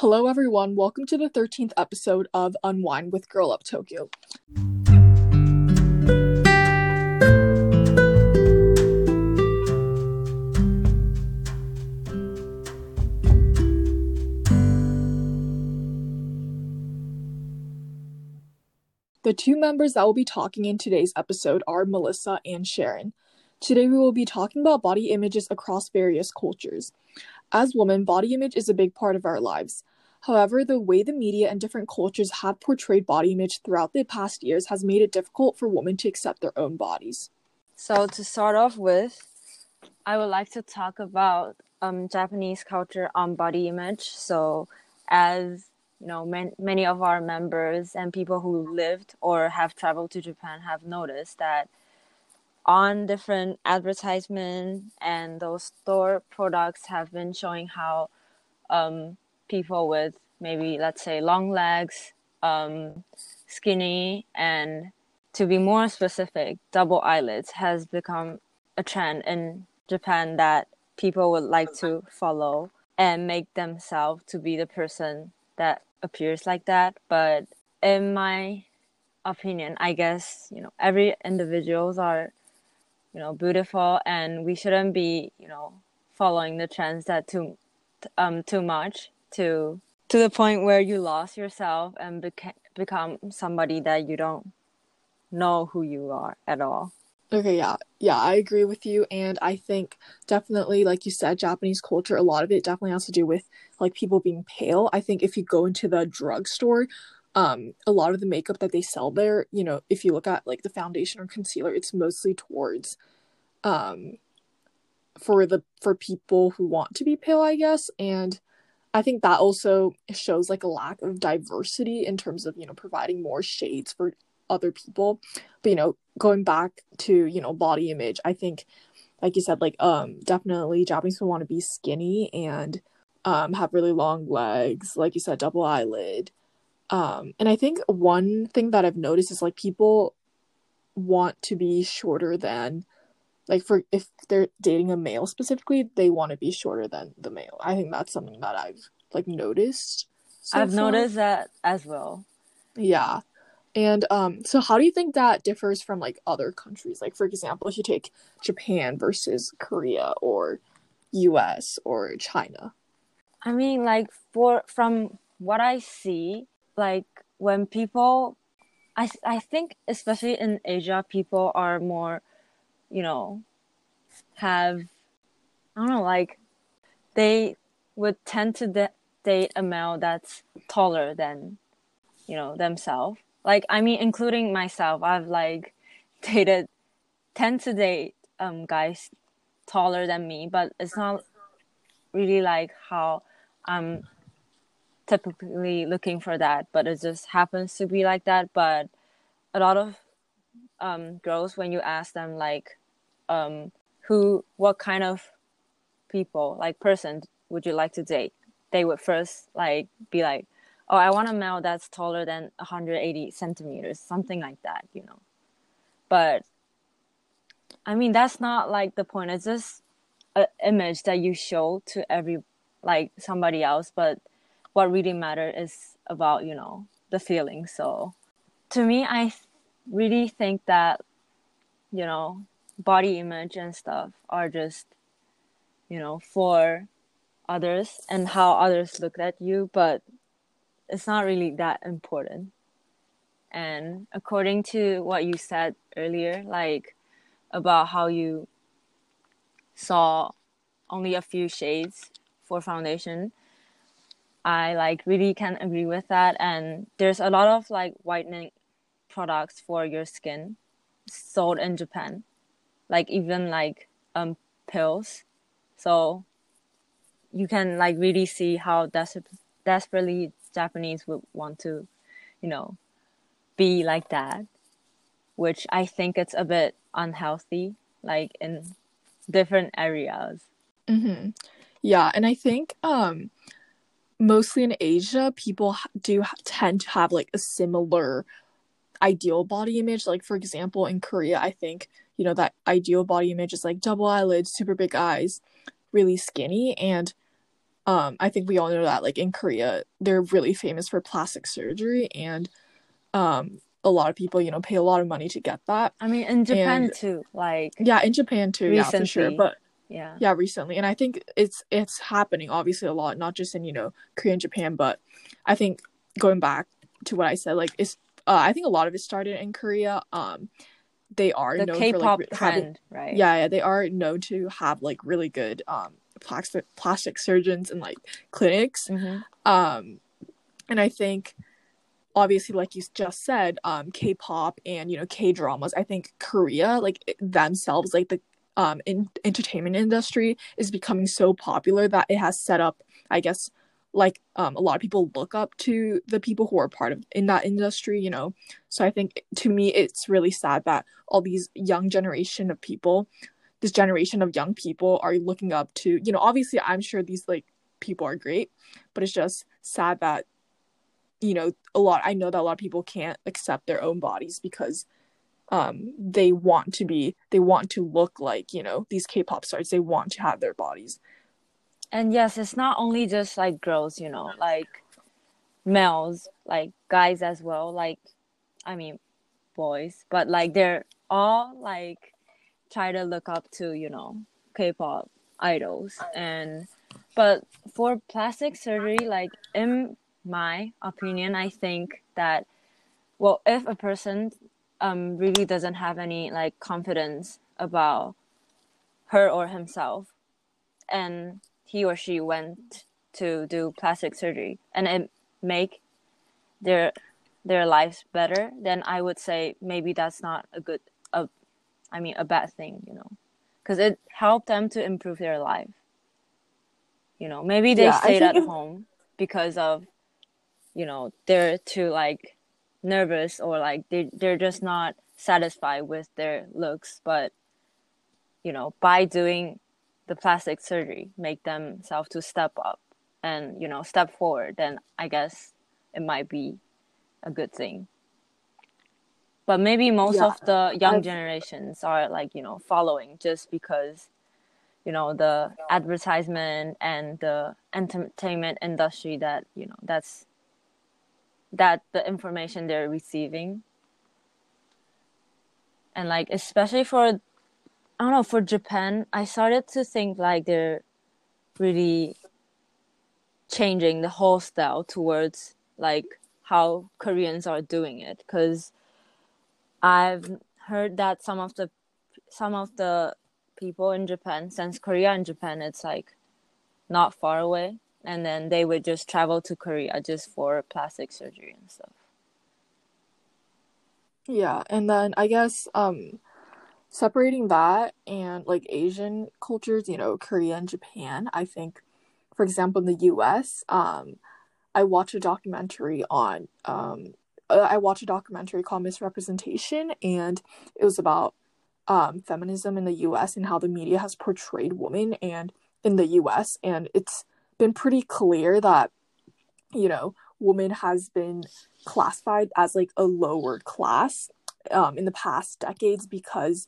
Hello, everyone. Welcome to the 13th episode of Unwind with Girl Up Tokyo. The two members that will be talking in today's episode are Melissa and Sharon. Today, we will be talking about body images across various cultures. As women, body image is a big part of our lives. However, the way the media and different cultures have portrayed body image throughout the past years has made it difficult for women to accept their own bodies. So, to start off with, I would like to talk about um, Japanese culture on body image. So, as you know, man- many of our members and people who lived or have traveled to Japan have noticed that on different advertisement and those store products have been showing how um, people with maybe let's say long legs um, skinny and to be more specific double eyelids has become a trend in japan that people would like to follow and make themselves to be the person that appears like that. But in my opinion i guess you know every individuals are you know beautiful and we shouldn't be you know following the trends that too um too much to to the point where you lost yourself and beca- become somebody that you don't know who you are at all Okay, yeah. Yeah, I agree with you and I think definitely like you said Japanese culture a lot of it definitely has to do with like people being pale. I think if you go into the drugstore um a lot of the makeup that they sell there you know if you look at like the foundation or concealer it's mostly towards um for the for people who want to be pale i guess and i think that also shows like a lack of diversity in terms of you know providing more shades for other people. But you know going back to you know body image i think like you said like um definitely japanese people want to be skinny and um have really long legs like you said double eyelid. Um, and I think one thing that I've noticed is like people want to be shorter than like for if they're dating a male specifically, they want to be shorter than the male. I think that's something that I've like noticed. So I've far. noticed that as well. Yeah. And um so how do you think that differs from like other countries? Like for example, if you take Japan versus Korea or US or China. I mean like for from what I see, like when people I I think especially in Asia people are more you know have I don't know like they would tend to de- date a male that's taller than you know themselves. Like I mean including myself. I've like dated tend to date um guys taller than me but it's not really like how I'm typically looking for that, but it just happens to be like that. But a lot of um, girls, when you ask them like, um, who, what kind of people, like person, would you like to date? They would first like be like, oh, I want a male that's taller than 180 centimeters, something like that, you know. But I mean, that's not like the point. It's just an image that you show to every like somebody else, but what really matters is about you know the feeling so to me i really think that you know body image and stuff are just you know for others and how others look at you but it's not really that important and according to what you said earlier like about how you saw only a few shades for foundation I like really can agree with that. And there's a lot of like whitening products for your skin sold in Japan, like even like um pills. So you can like really see how des- desperately Japanese would want to, you know, be like that, which I think it's a bit unhealthy, like in different areas. Mm-hmm. Yeah, and I think um mostly in Asia, people do tend to have like a similar ideal body image. Like, for example, in Korea, I think, you know, that ideal body image is like double eyelids, super big eyes, really skinny. And um, I think we all know that like in Korea, they're really famous for plastic surgery, and um, a lot of people, you know, pay a lot of money to get that. I mean, in Japan And- too. Like Yeah, in Japan too, yeah, for sure. Recently. But yeah. yeah, recently, and I think it's it's happening obviously a lot, not just in you know Korea and Japan, but I think going back to what I said, like it's uh, I think a lot of it started in Korea. Um, they are The known K-pop for like re- having trend, right? yeah, yeah, they are known to have like really good um plastic plastic surgeons and like clinics. hmm Um, and I think obviously, like you just said, um, K-pop and you know K dramas. I think Korea, like themselves, like the um in entertainment industry is becoming so popular that it has set up, I guess, like um a lot of people look up to the people who are part of in that industry. You know, so I think to me it's really sad that all these young generation of people this generation of young people are looking up to you know obviously i'm sure these like people are great but it's just sad that you know a lot i know that a lot of people can't accept their own bodies because um they want to be they want to look like you know these k-pop stars they want to have their bodies And yes, it's not only just like girls, you know, like males, like guys as well, like I mean boys, but like they're all like try to look up to, you know, K-pop idols. And but for plastic surgery like in my opinion, I think that well, if a person um really doesn't have any like confidence about her or himself and he or she went to do plastic surgery and it make their their lives better then i would say maybe that's not a good a, i mean a bad thing you know? Because it helped them to improve their life. You know maybe they Yeah, stayed at if- home because of you know they're too like nervous or like they, they're just not satisfied with their looks but you know by doing the plastic surgery make themselves to step up and you know step forward then i guess it might be a good thing. But maybe most Yeah, of the young I've- generations are like you know following just because you know the advertisement and the entertainment industry that you know that's that the information they're receiving. And like especially for I don't know for Japan, I started to think like they're really changing the whole style towards like how Koreans are doing it because I've heard that some of the some of the people in Japan since Korea and Japan it's like not far away and then they would just travel to Korea just for plastic surgery and stuff. Yeah, and then I guess um separating that and like Asian cultures, you know, Korea and Japan, I think for example in the US, um I watched a documentary on um uh, I watched a documentary called Miss Representation and it was about um feminism in the US and how the media has portrayed women and in the US and it's been pretty clear that you know, woman has been classified as like a lower class um, in the past decades because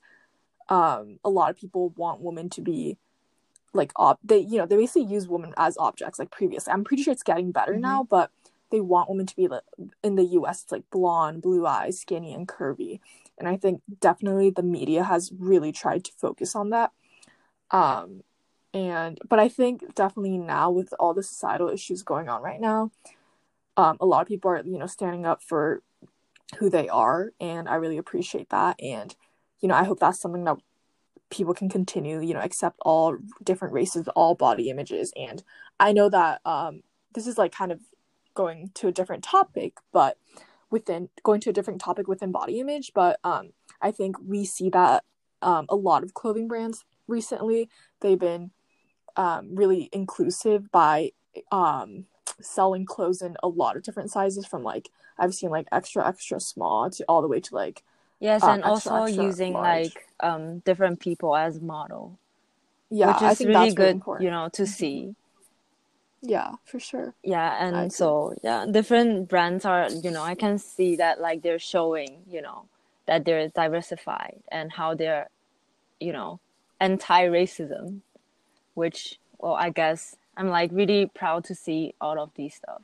um, a lot of people want women to be like ob- they you know they basically use women as objects like previously. I'm pretty sure it's getting better Mhm. now but they want women to be like in the us it's like blonde blue eyes skinny and curvy. And i think definitely the media has really tried to focus on that. Um and but i think definitely now with all the societal issues going on right now um a lot of people are you know standing up for who they are and i really appreciate that. And you know i hope that's something that people can continue you know accept all different races all body images. And i know that um this is like kind of going to a different topic but within going to a different topic within body image but um i think we see that um a lot of clothing brands recently they've been um really inclusive by um selling clothes in a lot of different sizes from like i've seen like extra extra small to all the way to like Yes, um, and extra, also extra using large. like um different people as model, yeah which is really that's really good, important you know, to see. yeah for sure Yeah, and so yeah, different brands are, you know, I can see that like they're showing, you know, that they're diversified and how they're, you know, anti-racism, which well, I guess I'm like really proud to see all of these stuff.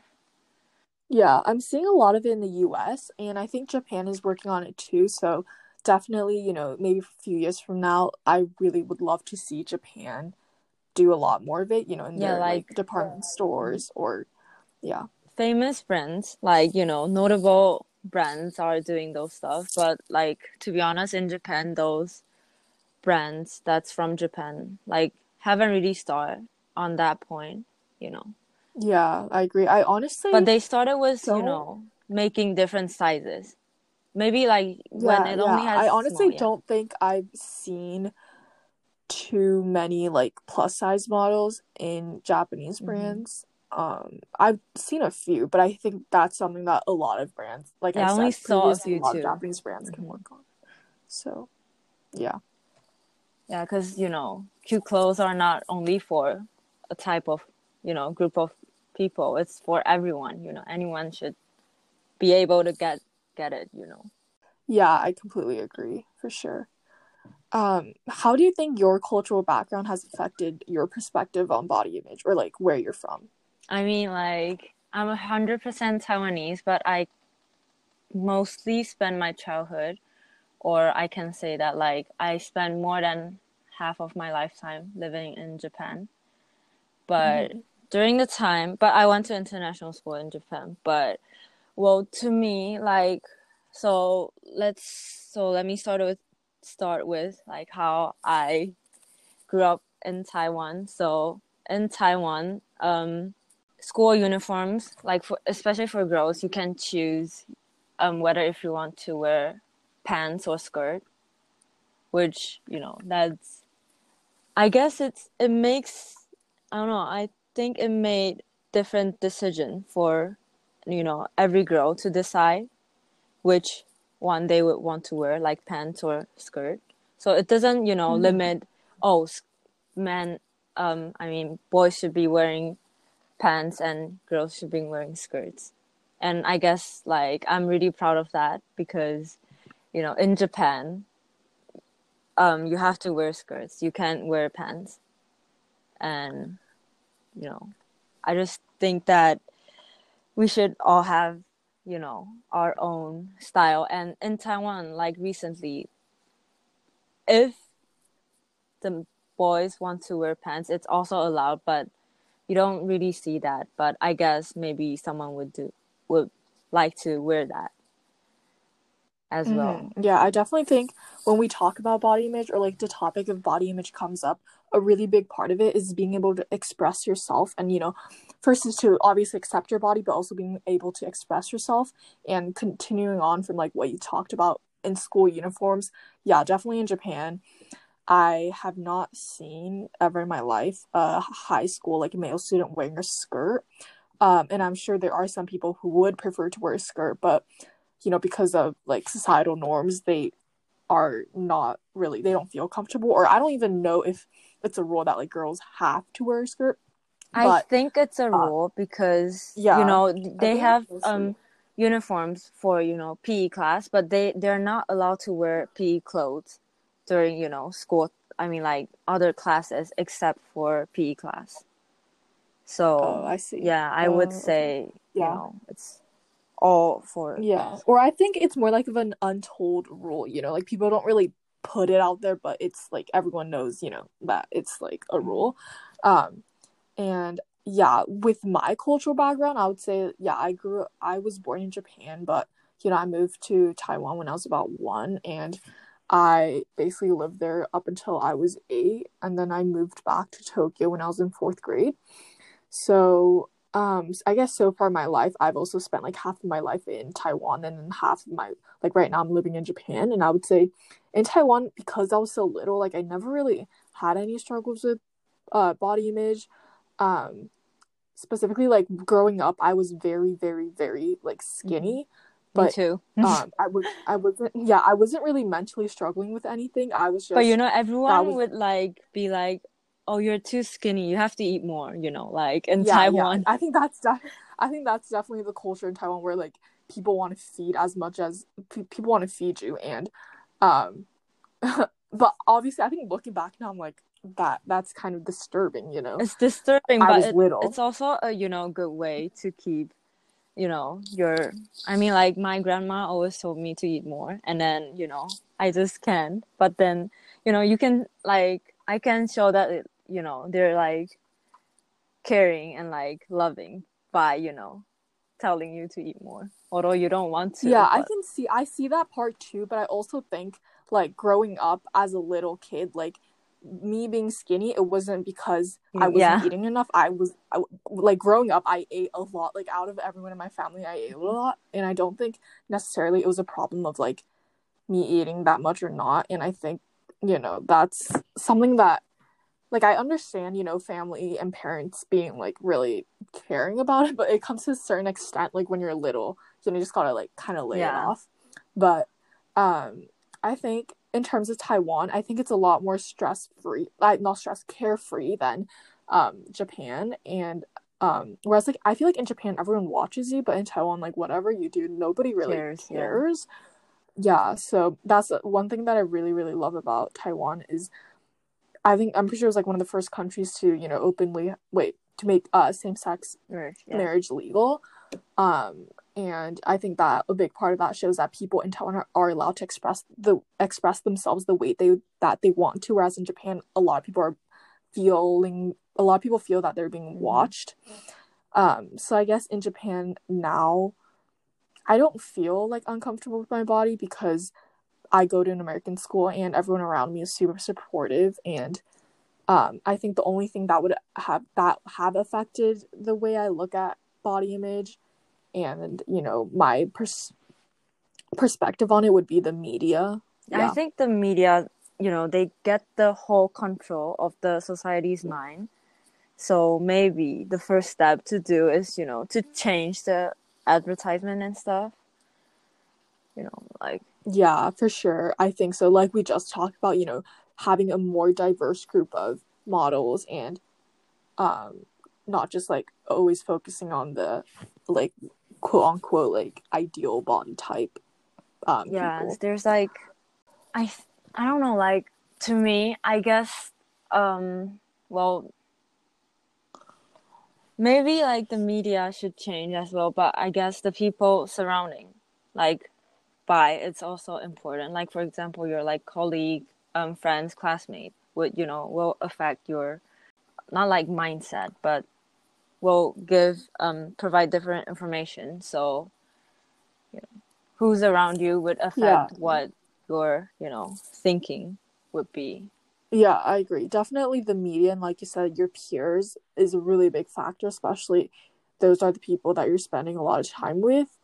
Yeah, I'm seeing a lot of it in the US and I think Japan is working on it too. So definitely, you know, maybe a few years from now, I really would love to see Japan do a lot more of it, you know, in Yeah, their like, like- department stores or yeah. Famous brands, like, you know, notable brands are doing those stuff. But like to be honest, in Japan those brands that's from Japan, like haven't really started on that point, you know. Yeah, I agree. I honestly But they started with, you don't- know, making different sizes. Maybe like when yeah, it only yeah. has I honestly small, yeah. don't think I've seen too many like plus size models in Japanese Mhm. brands. Um, I've seen a few, but I think that's something that a lot of brands, like Yeah, I I only said saw a few too. of Japanese brands can Mhm. work on. So, yeah, Yeah, because you know, cute clothes are not only for a type of, you know, group of people. It's for everyone. You know, anyone should be able to get get it. You know. yeah, I completely agree for sure. Um, how do you think your cultural background has affected your perspective on body image or like where you're from? I mean, like I'm a hundred percent Taiwanese, but I mostly spend my childhood, or I can say that like I spent more than half of my lifetime living in Japan. But Mhm. During the time, but I went to international school in Japan. But well, to me, like, so let's so let me start with start with like how I grew up in Taiwan. So in Taiwan, um, school uniforms, like for especially for girls, you can choose um whether if you want to wear pants or skirt, which you know that's. I guess it's it makes I don't know. I think it made different decision for you know every girl to decide which one they would want to wear, like pants or skirt. So it doesn't you know Mhm. limit. Oh, men. Um, I mean, boys should be wearing pants and girls should be wearing skirts. And I guess like I'm really proud of that because you know in Japan um you have to wear skirts. You can't wear pants. And you know, I just think that we should all have, you know, our own style. And in Taiwan, like recently, if the boys want to wear pants, it's also allowed, but you don't really see that. But I guess maybe someone would do would like to wear that as well. Mhm. Yeah, I definitely think when we talk about body image or like the topic of body image comes up, a really big part of it is being able to express yourself and you know, first is to obviously accept your body, but also being able to express yourself and continuing on from like what you talked about in school uniforms. Yeah, definitely in Japan. I have not seen ever in my life a high school like male student wearing a skirt. Um, and I'm sure there are some people who would prefer to wear a skirt, but you know, because of like societal norms, they are not really, they don't feel comfortable. Or I don't even know if it's a rule that like girls have to wear a skirt. I But think it's a rule because yeah, you know they have um uniforms for you know PE class, but they they're not allowed to wear PE clothes during you know school. I mean like other classes except for PE class. So Oh, I see. yeah, I Oh, would say you Yeah. know it's all for Yeah. Or I think it's more like of an untold rule, you know, like people don't really put it out there, but it's like everyone knows, you know, that it's like a rule. Um and yeah, with my cultural background, I would say yeah, I grew I was born in Japan, but you know, I moved to Taiwan when I was about 1 and I basically lived there up until I was 8 and then I moved back to Tokyo when I was in 4th grade. So, um, I guess so far in my life, I've also spent like half of my life in Taiwan and then half of my like right now I'm living in Japan. And I would say in Taiwan, because I was so little, like I never really had any struggles with uh body image. Um, specifically like growing up, I was very, very, very like skinny. me But too. um, I was I wasn't yeah, I wasn't really mentally struggling with anything. I was just But you know, everyone was- would like be like, "Oh, you're too skinny. You have to eat more." You know, like in yeah, Taiwan. Yeah. I think that's def- I think that's definitely the culture in Taiwan where like people want to feed as much as pe- people want to feed you and um but obviously I think looking back now I'm like that that's kind of disturbing, you know. It's disturbing, I but was it, little. it's also a you know good way to keep, you know, your. I mean, like my grandma always told me to eat more, and then you know I just can't. But then you know you can like I can show that it, you know they're like caring and like loving by you know telling you to eat more, although you don't want to. yeah, I can see I see that part too, but I also think like growing up as a little kid, like me being skinny, it wasn't because I mm, wasn't Yeah. eating enough. I was I, like growing up, I ate a lot. Like out of everyone in my family, I ate a mm-hmm. lot, and I don't think necessarily it was a problem of like me eating that much or not. And I think you know that's something that like I understand, you know, family and parents being like really caring about it, but it comes to a certain extent, like when you're little, you know, you just gotta like kind of lay it off. But um, I think in terms of Taiwan, I think it's a lot more stress free, like not stress carefree than um Japan. And um, whereas like I feel like in Japan everyone watches you, but in Taiwan, like whatever you do, nobody really Cares, yeah. cares. Yeah, so that's one thing that I really really love about Taiwan is I think I'm pretty sure it was like one of the first countries to, you know, openly wait to make uh same sex Right, yeah. marriage legal. Um, and I think that a big part of that shows that people in Taiwan are, are allowed to express the express themselves the way they that they want to, whereas in Japan, a lot of people are feeling a lot of people feel that they're being Mhm. watched. Um, so I guess in Japan now, I don't feel like uncomfortable with my body because I go to an American school and everyone around me is super supportive and um, I think the only thing that would have that have affected the way I look at body image and you know my pers- perspective on it would be the media. I think the media, you know, they get the whole control of the society's mind. So maybe the first step to do is, you know, to change the advertisement and stuff. You know, like Yeah, for sure. I think so. Like we just talked about, you know, having a more diverse group of models and um not just like always focusing on the like quote unquote like ideal body type um yeah, people. there's like I I don't know, like to me, I guess um well maybe like the media should change as well, but I guess the people surrounding like by it's also important. Like for example, your like colleague, um friends, classmate would, you know, will affect your not like mindset, but will give um provide different information. So you know, who's around you would affect Yeah. what your, you know, thinking would be. Yeah, I agree. Definitely the media and like you said, your peers is a really big factor, especially those are the people that you're spending a lot of time with.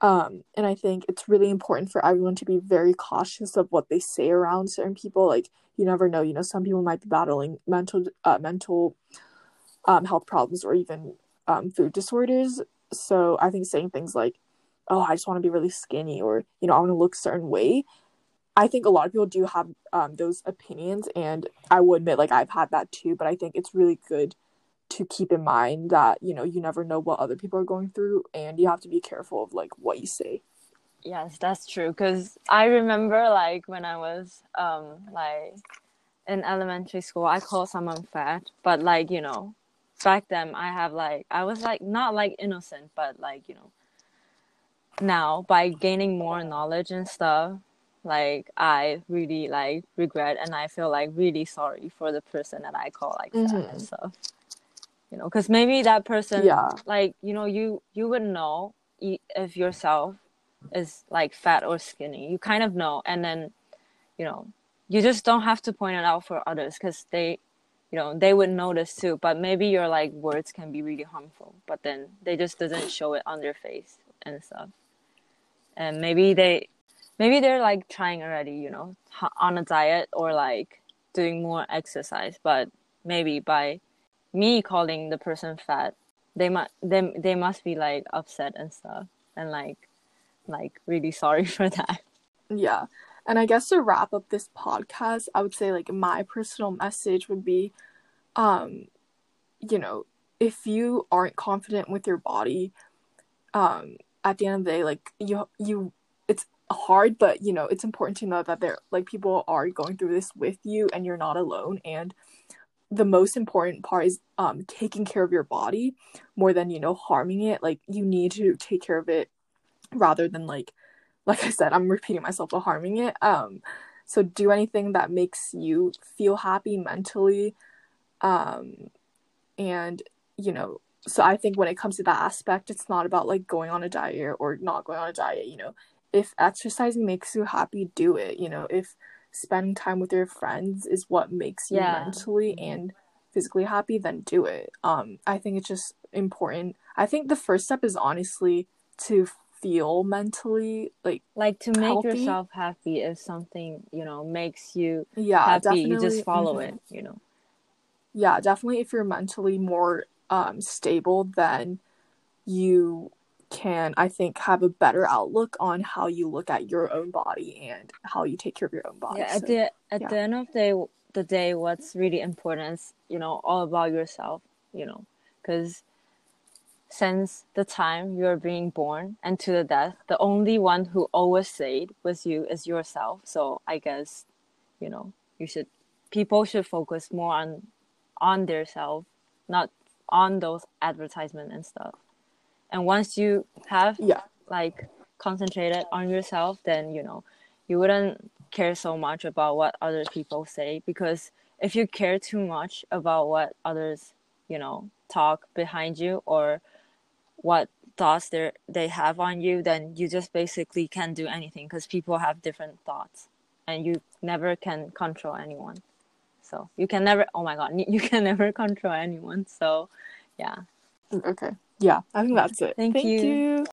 Um, and I think it's really important for everyone to be very cautious of what they say around certain people. Like you never know, you know, some people might be battling mental uh, mental um health problems or even um food disorders. So I think saying things like, Oh, I just want to be really skinny or, you know, I want to look certain way. I think a lot of people do have um, those opinions, and I will admit, like I've had that too. But I think it's really good to keep in mind that you know you never know what other people are going through, and you have to be careful of like what you say. Yes, that's true. Cause I remember like when I was um like in elementary school, I called someone fat, but like you know, back then I have like I was like not like innocent, but like you know, now by gaining more knowledge and stuff, like I really like regret and I feel like really sorry for the person that I call like fat Mhm. and stuff. You know, because maybe that person Yeah, like you know you you would know if yourself is like fat or skinny. You kind of know. And then you know you just don't have to point it out for others because they you know they would notice too. But maybe your like words can be really harmful. But then they just doesn't show it on their face and stuff. And maybe they maybe they're like trying already you know on a diet or like doing more exercise. But maybe by me calling the person fat they must they, they must be like upset and stuff and like like really sorry for that yeah. And I guess to wrap up this podcast, I would say like my personal message would be, um, you know, if you aren't confident with your body, um, at the end of the day, like you you, it's hard, but you know, it's important to know that there like people are going through this with you and you're not alone and the most important part is um taking care of your body more than you know harming it. Like you need to take care of it rather than like like i said i'm repeating myself but harming it. Um so do anything that makes you feel happy mentally. Um and you know so i think when it comes to that aspect it's not about like going on a diet or not going on a diet you know. If exercising makes you happy do it you know. If spending time with your friends is what makes you Yeah. mentally and physically happy then do it um i think it's just important i think the first step is honestly to feel mentally like like to make Healthy. yourself happy if something you know makes you yeah happy definitely you just follow mhm. it you know yeah definitely if you're mentally more um stable then you can i think have a better outlook on how you look at your own body and how you take care of your own body yeah at So, the at yeah. the end of the day the day what's really important is you know all about yourself you know because since the time you're being born and to the death the only one who always stayed with you is yourself so i guess you know you should people should focus more on on their self not on those advertisement and stuff and once you have yeah. like concentrated on yourself then you know you wouldn't care so much about what other people say. Because if you care too much about what others you know talk behind you or what thoughts they they have on you then you just basically can't do anything because people have different thoughts. And you never can control anyone. So you can never oh my god you can never control anyone. So yeah. Okay yeah. I think that's it. Thank you. you